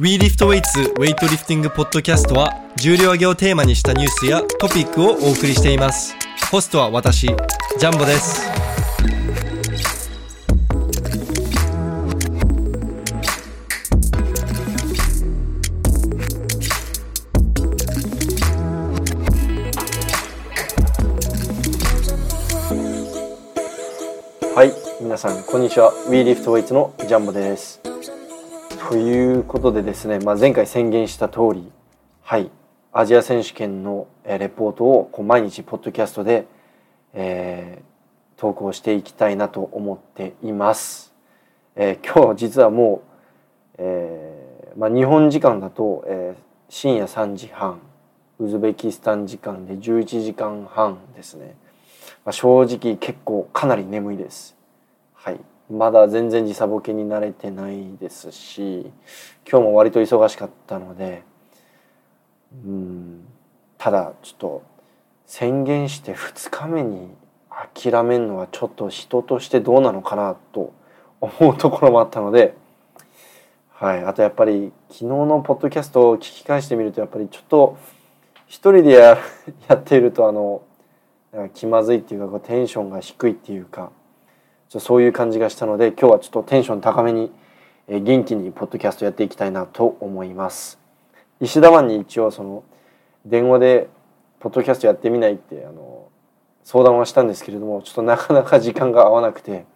WeLiftWeights ウェイトリフティングポッドキャストは重量挙げをテーマにしたニュースやトピックをお送りしていますホストは私ジャンボですはい、皆さんこんにちは。WeLiftWeights のジャンボです。ということでですね、まあ、前回宣言した通り、はい、アジア選手権のレポートをこう毎日ポッドキャストで、えー投稿していきたいなと思っています。えー今日実はもう、えーまあ、日本時間だと、え深夜3時半ウズベキスタン時間で11時間半ですね。まあ、正直結構かなり眠いです。はい。まだ全然時差ボケに慣れてないですし、今日も割と忙しかったので、うん、ただちょっと宣言して2日目に諦めるのはちょっと人としてどうなのかなと思うところもあったので、はい。あとやっぱり昨日のポッドキャストを聞き返してみるとやっぱりちょっと一人でや やっているとあのなんか気まずいっていうかこうテンションが低いっていうかちょそういう感じがしたので今日はちょっとテンション高めに、え元気にポッドキャストやっていきたいなと思います石田湾に一応その電話でポッドキャストやってみないってあの相談はしたんですけれどもちょっとなかなか時間が合わなくて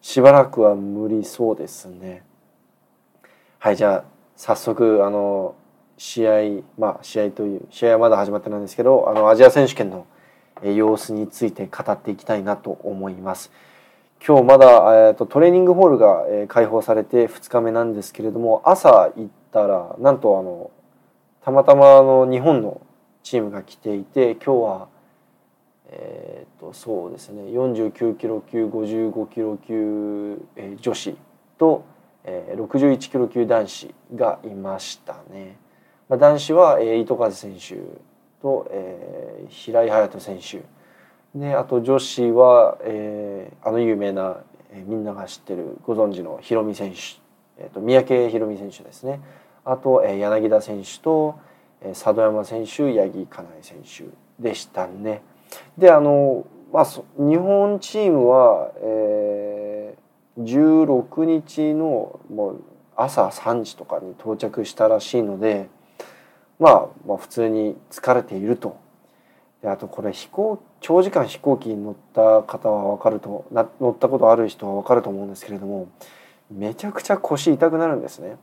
しばらくは無理そうですねはいじゃあ早速あの試合まあ試合という試合はまだ始まってないんですけどあのアジア選手権の様子について語っていきたいなと思います。今日まだ、えー、とトレーニングホールが、えー開放されて2日目なんですけれども朝行ったらなんとあのたまたまあの日本のチームが来ていて今日はえっ、とそうですね49キロ級55キロ級、えー女子と、えー61キロ級男子がいましたね。まあ、男子は、えー糸数選手と、えー平井隼人選手であと女子は、えーあの有名な、えーみんなが知ってるご存知のヒロミ選手、えー、と三宅宏美選手ですねあと、えー柳田選手と、えー佐渡山選手八木かなえ選手でしたね。であの、まあ、日本チームは、えー16日のもう朝3時とかに到着したらしいので。まあ、まあ普通に疲れているとであとこれ飛行長時間飛行機に乗った方は分かるとな乗ったことある人は分かると思うんですけれどもめちゃくちゃ腰痛くなるんですね。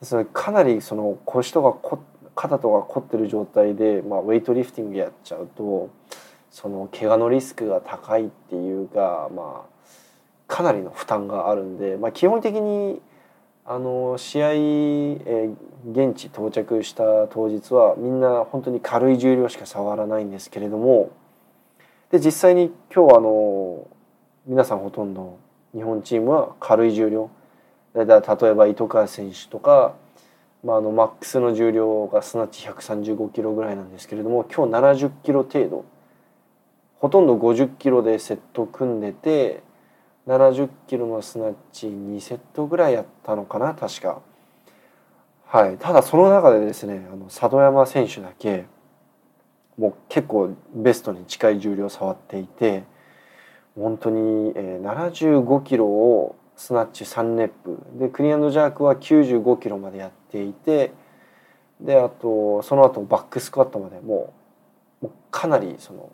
でそれかなりその腰とかこ肩とか凝ってる状態で、まあ、ウェイトリフティングやっちゃうとその怪我のリスクが高いっていうか、まあ、かなりの負担があるんで、まあ、基本的にあの試合、えー現地到着した当日はみんな本当に軽い重量しか触らないんですけれどもで実際に今日あの皆さんほとんど日本チームは軽い重量。だ例えば糸川選手とか、まあ、あのマックスの重量がすなわち135キロぐらいなんですけれども今日70キロ程度。ほとんど50キロでセット組んでて70キロのスナッチ2セットぐらいやったのかな確か。はい、ただその中でですねあの佐渡山選手だけもう結構ベストに近い重量を触っていて本当に、75キロをスナッチ3レップ。でクリアンドジャークは95キロまでやっていてであとその後バックスクワットまでもうもうかなりその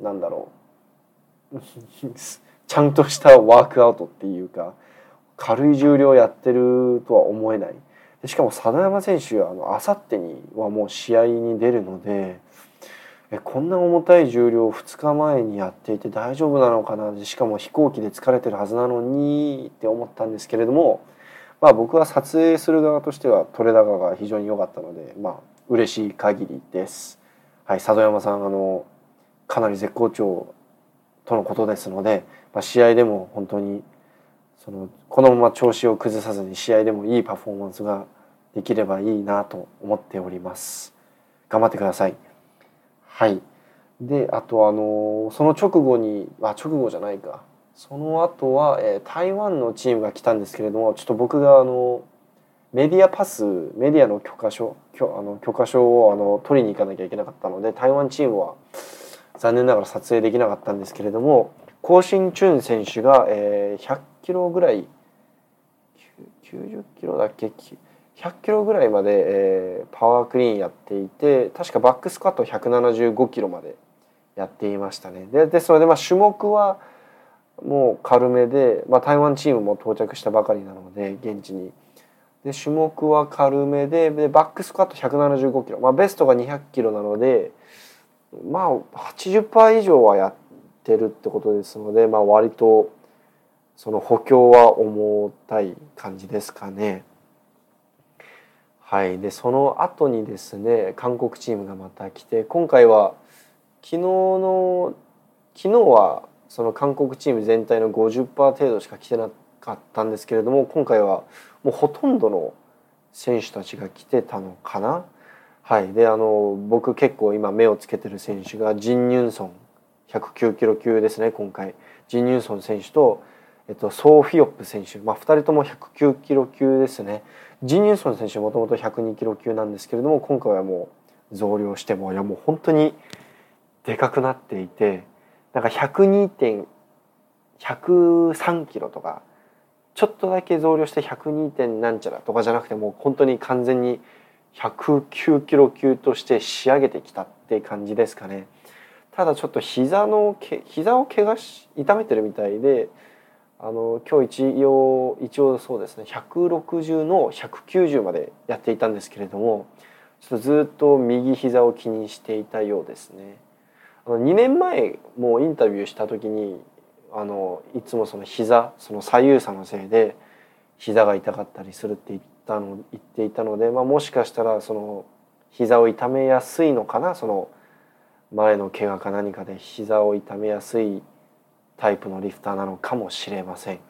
なんだろう。ちゃんとしたワークアウトっていうか軽い重量やってるとは思えない。しかも佐渡山選手はあの明後日にはもう試合に出るのでえこんな重たい重量を2日前にやっていて大丈夫なのかな？でしかも飛行機で疲れてるはずなのにって思ったんですけれども、まあ、僕は撮影する側としては取れ高が非常に良かったのでまあ嬉しい限りです。はい、佐渡山さんあのかなり絶好調とのことですので、まあ、試合でも本当にそのこのまま調子を崩さずに試合でもいいパフォーマンスができればいいなと思っております。頑張ってください。はい。で、あとあのその直後にあ直後じゃないか。その後は、えー台湾のチームが来たんですけれども、ちょっと僕があのメディアパスメディアの許可証許あの許可証をあの取りに行かなきゃいけなかったので台湾チームは残念ながら撮影できなかったんですけれどもコウ・シンチュン選手が、えー、100キロぐらい90キロだっけ？100キロぐらいまで、えー、パワークリーンやっていて確かバックスクワット175キロまでやっていましたね。ででそれでまあ種目はもう軽めで、まあ、台湾チームも到着したばかりなので現地に。で種目は軽めででバックスクワット175キロ、まあ、ベストが200キロなのでまあ80%以上はやってるってことですので、まあ、割とその補強は重たい感じですかね。はい、でその後にですね韓国チームがまた来て今回は昨日の昨日はその韓国チーム全体の50%程度しか来てなかったんですけれども今回はもうほとんどの選手たちが来てたのかな。はい、であの僕結構今目をつけてる選手がジン・ニュンソン109キロ級ですね今回ジン・ニュンソン選手と、えっと、ソー・フィオップ選手、まあ、2人とも109キロ級ですねジン・ニューソン選手もともと102キロ級なんですけれども今回はもう増量してもいやもう本当にでかくなっていてなんか102.103キロとかちょっとだけ増量して 102. 点なんちゃらとかじゃなくてもう本当に完全に109キロ級として仕上げてきたって感じですかね。ただちょっと膝のけ膝を怪我し痛めてるみたいであの今日一応一応そうですね160の190までやっていたんですけれどもちょっとずっと右膝を気にしていたようですね。あの2年前もインタビューした時にあのいつもその膝その左右差のせいで膝が痛かったりするって言ったの言っていたので、まあ、もしかしたらその膝を痛めやすいのかなその前の怪我か何かで膝を痛めやすいタイプのリフターなのかもしれません。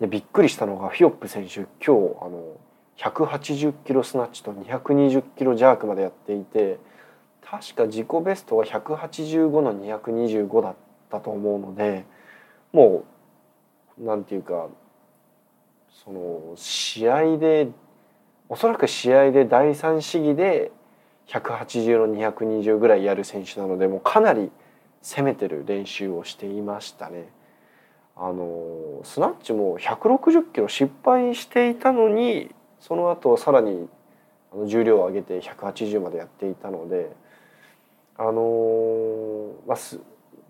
でびっくりしたのがフィオップ選手今日あの180キロスナッチと220キロジャークまでやっていて確か自己ベストは185の225だったと思うのでもうなんていうかその試合でおそらく試合で第3試技で180の220ぐらいやる選手なのでもうかなり攻めてる練習をしていましたね。あのスナッチも160キロ失敗していたのにその後さらに重量を上げて180までやっていたのであのまあす、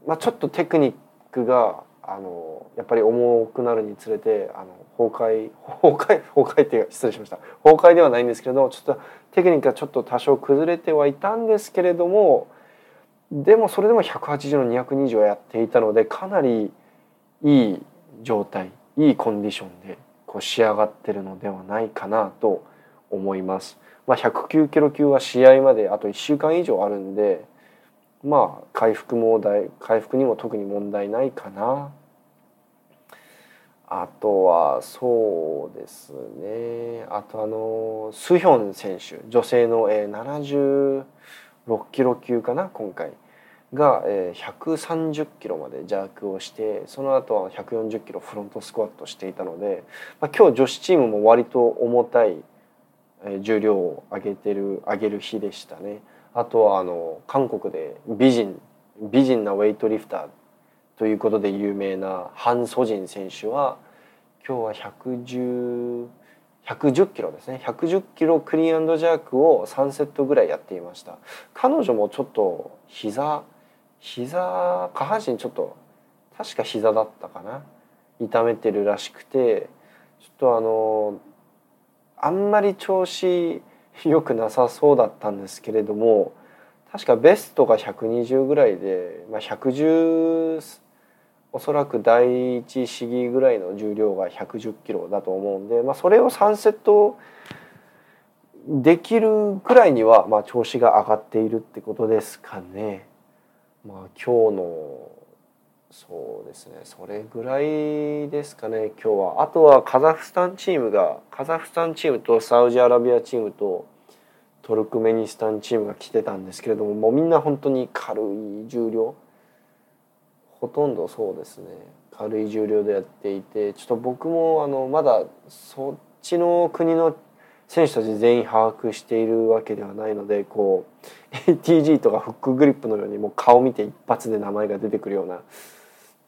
まあ、ちょっとテクニックがあのやっぱり重くなるにつれてあの崩壊 崩壊崩壊って失礼しました崩壊ではないんですけれどちょっとテクニックがちょっと多少崩れてはいたんですけれどもでもそれでも180の220はやっていたのでかなりいい状態いいコンディションでこう仕上がってるのではないかなと思います。まあ、109キロ級は試合まであと1週間以上あるんでまあ回復も回復にも特に問題ないかな。あとはそうですねあとあのスヒョン選手女性の、76キロ級かな今回が、130キロまでジャークをしてその後は140キロフロントスクワットしていたので、まあ、今日女子チームも割と重たい、重量を上げてる上げる日でしたね。あとはあの韓国で美人美人なウェイトリフターということで有名なハン・ソジン選手は今日は110 110キロですね。110キロクリーンジャークを3セットぐらいやっていました。彼女もちょっと膝膝下半身ちょっと確か膝だったかな。痛めてるらしくてちょっとあのあんまり調子良くなさそうだったんですけれども確かベストが120ぐらいで、まあ、110おそらく第一試技ぐらいの重量が110キロだと思うんで、まあ、それを3セットできるぐらいには、まあ、調子が上がっているってことですかね。まあ、今日のそうですね。それぐらいですかね今日は。あとはカザフスタンチームがカザフスタンチームとサウジアラビアチームとトルクメニスタンチームが来てたんですけれどももうみんな本当に軽い重量。ほとんどそうですね。軽い重量でやっていてちょっと僕もあのまだそっちの国の選手たち全員把握しているわけではないのでこう ATG とかフックグリップのようにもう顔見て一発で名前が出てくるような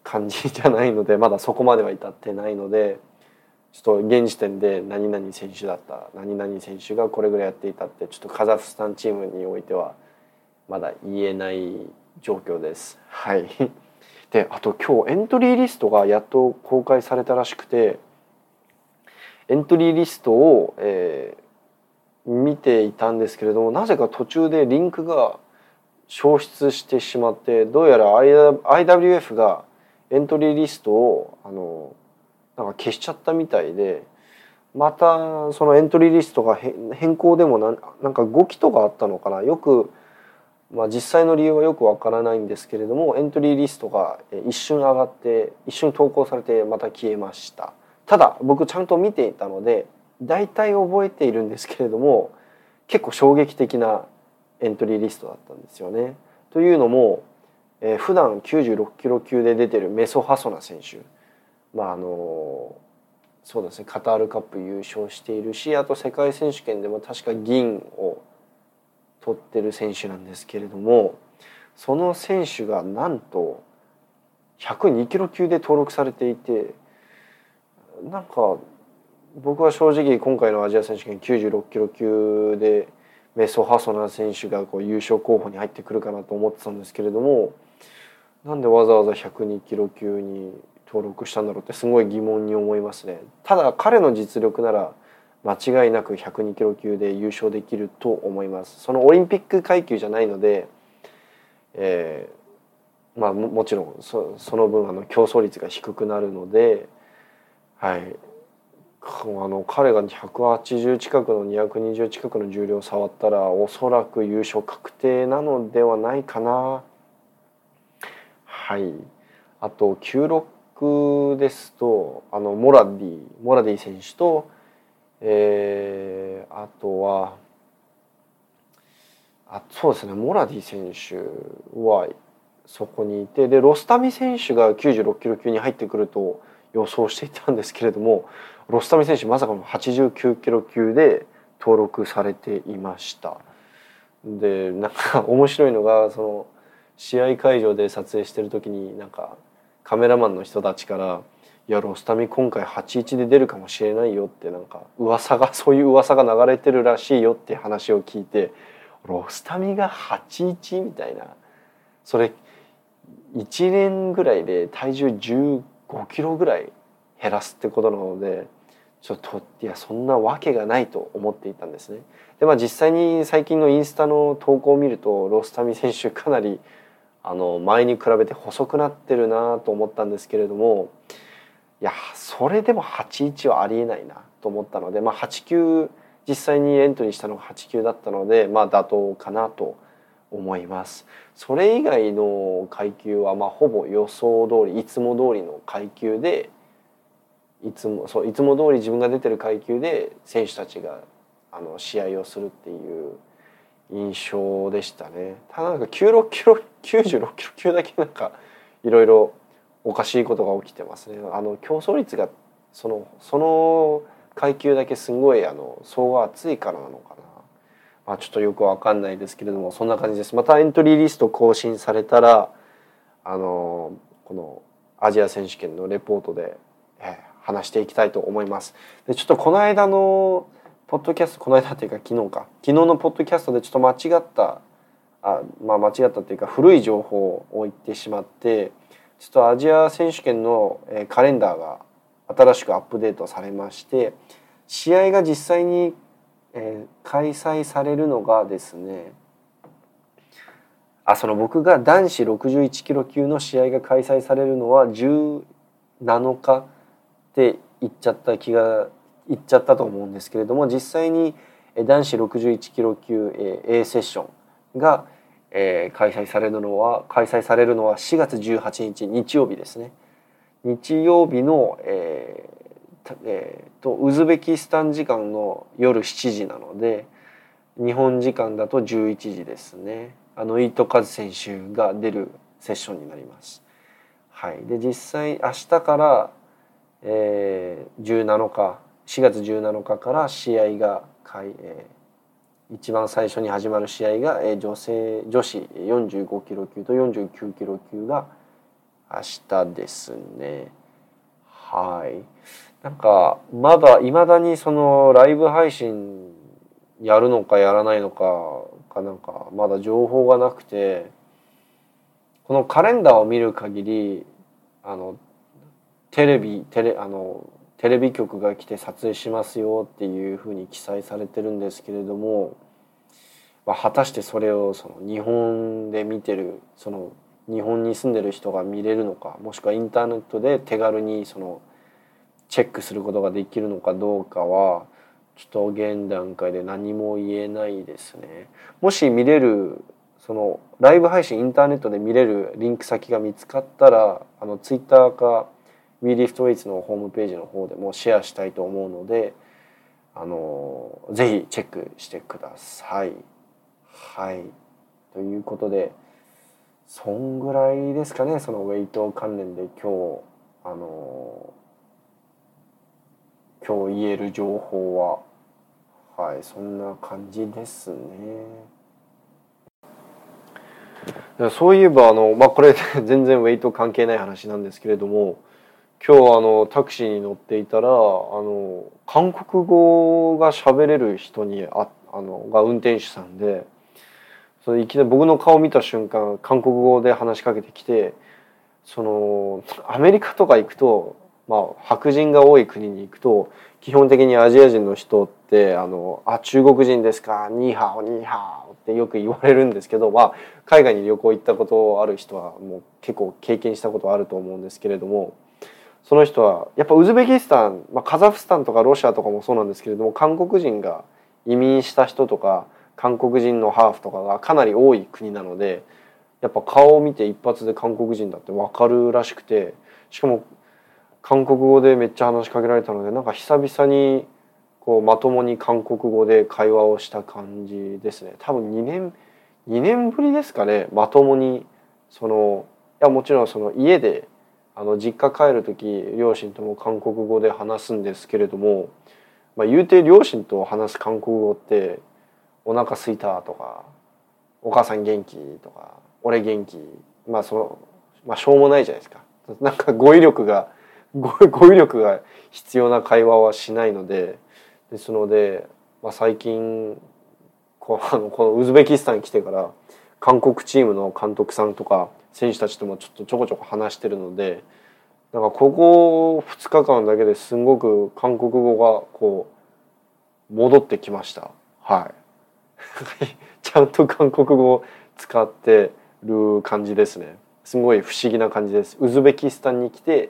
感じじゃないのでまだそこまでは至ってないのでちょっと現時点で何々選手だった何々選手がこれぐらいやっていたってちょっとカザフスタンチームにおいてはまだ言えない状況です。はいであと今日エントリーリストがやっと公開されたらしくてエントリーリストを、えー、見ていたんですけれどもなぜか途中でリンクが消失してしまってどうやら IWF がエントリーリストをあのなんか消しちゃったみたいでまたそのエントリーリストが変更でもなんなんか5期とかあったのかな？よく、まあ、実際の理由はよくわからないんですけれどもエントリーリストが一瞬上がって一瞬投稿されてまた消えました。ただ僕ちゃんと見ていたので大体覚えているんですけれども結構衝撃的なエントリーリストだったんですよね。というのも、えー、普段96キロ級で出てるメソ・ハソナ選手。まああのそうですね。カタールカップ優勝しているしあと世界選手権でも確か銀を取ってる選手なんですけれどもその選手がなんと102キロ級で登録されていてなんか僕は正直今回のアジア選手権96キロ級でメソ・ハソナ選手がこう優勝候補に入ってくるかなと思ってたんですけれどもなんでわざわざ102キロ級に登録したんだろうってすごい疑問に思いますね。ただ彼の実力なら間違いなく102キロ級で優勝できると思います。そのオリンピック階級じゃないので、えー、まあもちろんそその分あの競争率が低くなるのではいあの彼が180近くの220近くの重量を触ったらおそらく優勝確定なのではないかなはい。あと96ですとあのモラディモラディ選手と、えー、あとはあそうですねモラディ選手はそこにいてでロスタミ選手が96キロ級に入ってくると予想していたんですけれどもロスタミ選手まさかの89キロ級で登録されていました。でなんか面白いのがその試合会場で撮影してる時になんかカメラマンの人たちから「いやロスタミ今回81で出るかもしれないよ」ってなんか噂が そういう噂が流れてるらしいよって話を聞いてロスタミが81みたいなそれ1年ぐらいで体重15キロぐらい減らすってことなのでちょっといやそんなわけがないと思っていたんですね。でまあ実際に最近のインスタの投稿を見るとロスタミ選手かなりあの前に比べて細くなってるなと思ったんですけれどもいやそれでも81はありえないなと思ったので、まあ、8級実際にエントリーしたのが8級だったので、まあ、妥当かなと思います。それ以外の階級はまあほぼ予想通りいつも通りの階級でいつもそういつも通り自分が出てる階級で選手たちがあの試合をするっていう印象でしたね。ただなんか96キロ96キロ級だけなんかいろいろおかしいことが起きてますね。あの競争率がそのその階級だけすごいあの層が厚いからなのかな。まあ、ちょっとよくわかんないですけれどもそんな感じです。またエントリーリスト更新されたらあのこのアジア選手権のレポートで、え話していきたいと思います。でちょっとこの間のポッドキャストこの間っていうか昨日か。昨日のポッドキャストでちょっと間違ったあまあ間違ったっていうか古い情報を言ってしまってちょっとアジア選手権のカレンダーが新しくアップデートされまして試合が実際に、開催されるのがですねあその僕が男子61キロ級の試合が開催されるのは17日って言っちゃった気が言っちゃったと思うんですけれども実際に男子61キロ級 A セッションがえ開催されるのは開催されるのは4月18日日曜日ですね。日曜日の、ええーと、ウズベキスタン時間の夜7時なので日本時間だと11時ですねあのイートカズ選手が出るセッションになります。はい、で実際明日から、えー、17日4月17日から試合がはい、えー、一番最初に始まる試合が、え、女性女子45キロ級と49キロ級が明日ですね。はい。なんかまだいまだにそのライブ配信やるのかやらないのかかなんかまだ情報がなくてこのカレンダーを見る限りあのテレビテレあのテレビ局が来て撮影しますよっていうふうに記載されてるんですけれども、まあ、果たしてそれをその日本で見てるその日本に住んでる人が見れるのかもしくはインターネットで手軽にそのチェックすることができるのかどうかはちょっと現段階で何も言えないですね。もし見れるそのライブ配信インターネットで見れるリンク先が見つかったらあのツイッターか WeLiftWeights のホームページの方でもシェアしたいと思うのであのぜひチェックしてください。はいということでそんぐらいですかねそのウェイト関連で今日あの今日言える情報ははいそんな感じですね。そういえばあの、まあ、これ全然ウェイト関係ない話なんですけれども今日あのタクシーに乗っていたらあの韓国語が喋れる人にああのが運転手さんでそのいきなり僕の顔を見た瞬間韓国語で話しかけてきてそのアメリカとか行くと、まあ、白人が多い国に行くと基本的にアジア人の人って「あのあ中国人ですか？ニーハオニーハオ」ってよく言われるんですけど、まあ、海外に旅行行ったことある人はもう結構経験したことあると思うんですけれども。その人はやっぱウズベキスタン、まあ、カザフスタンとかロシアとかもそうなんですけれども韓国人が移民した人とか韓国人のハーフとかがかなり多い国なのでやっぱ顔を見て一発で韓国人だって分かるらしくてしかも韓国語でめっちゃ話しかけられたのでなんか久々にこうまともに韓国語で会話をした感じですね。多分2年2年ぶりですかねまともにそのいやもちろんその家であの実家帰る時両親とも韓国語で話すんですけれども、まあ、言うて両親と話す韓国語って「お腹すいた」とか「お母さん元気」とか「俺元気」まあその、まあ、しょうもないじゃないですか。なんか語彙力が語彙力が必要な会話はしないのでですので、まあ、最近こうあのこのウズベキスタンに来てから韓国チームの監督さんとか選手たちともちょっとちょこちょこ話してるのでなんかここ2日間だけですごく韓国語がこう戻ってきました。はい。ちゃんと韓国語を使ってる感じですね。すごい不思議な感じです。ウズベキスタンに来て、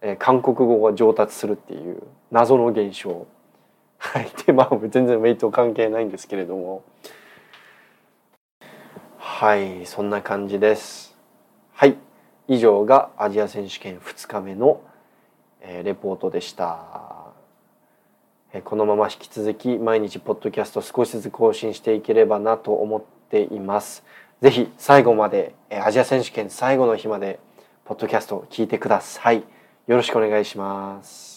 えー、韓国語が上達するっていう謎の現象。はい。でまあ全然ウェイト関係ないんですけれども。はい。そんな感じです。はい。以上がアジア選手権2日目の、え、レポートでした、え、このまま引き続き毎日ポッドキャスト少しずつ更新していければなと思っています。ぜひ最後まで、え、アジア選手権最後の日までポッドキャストを聞いてください。よろしくお願いします。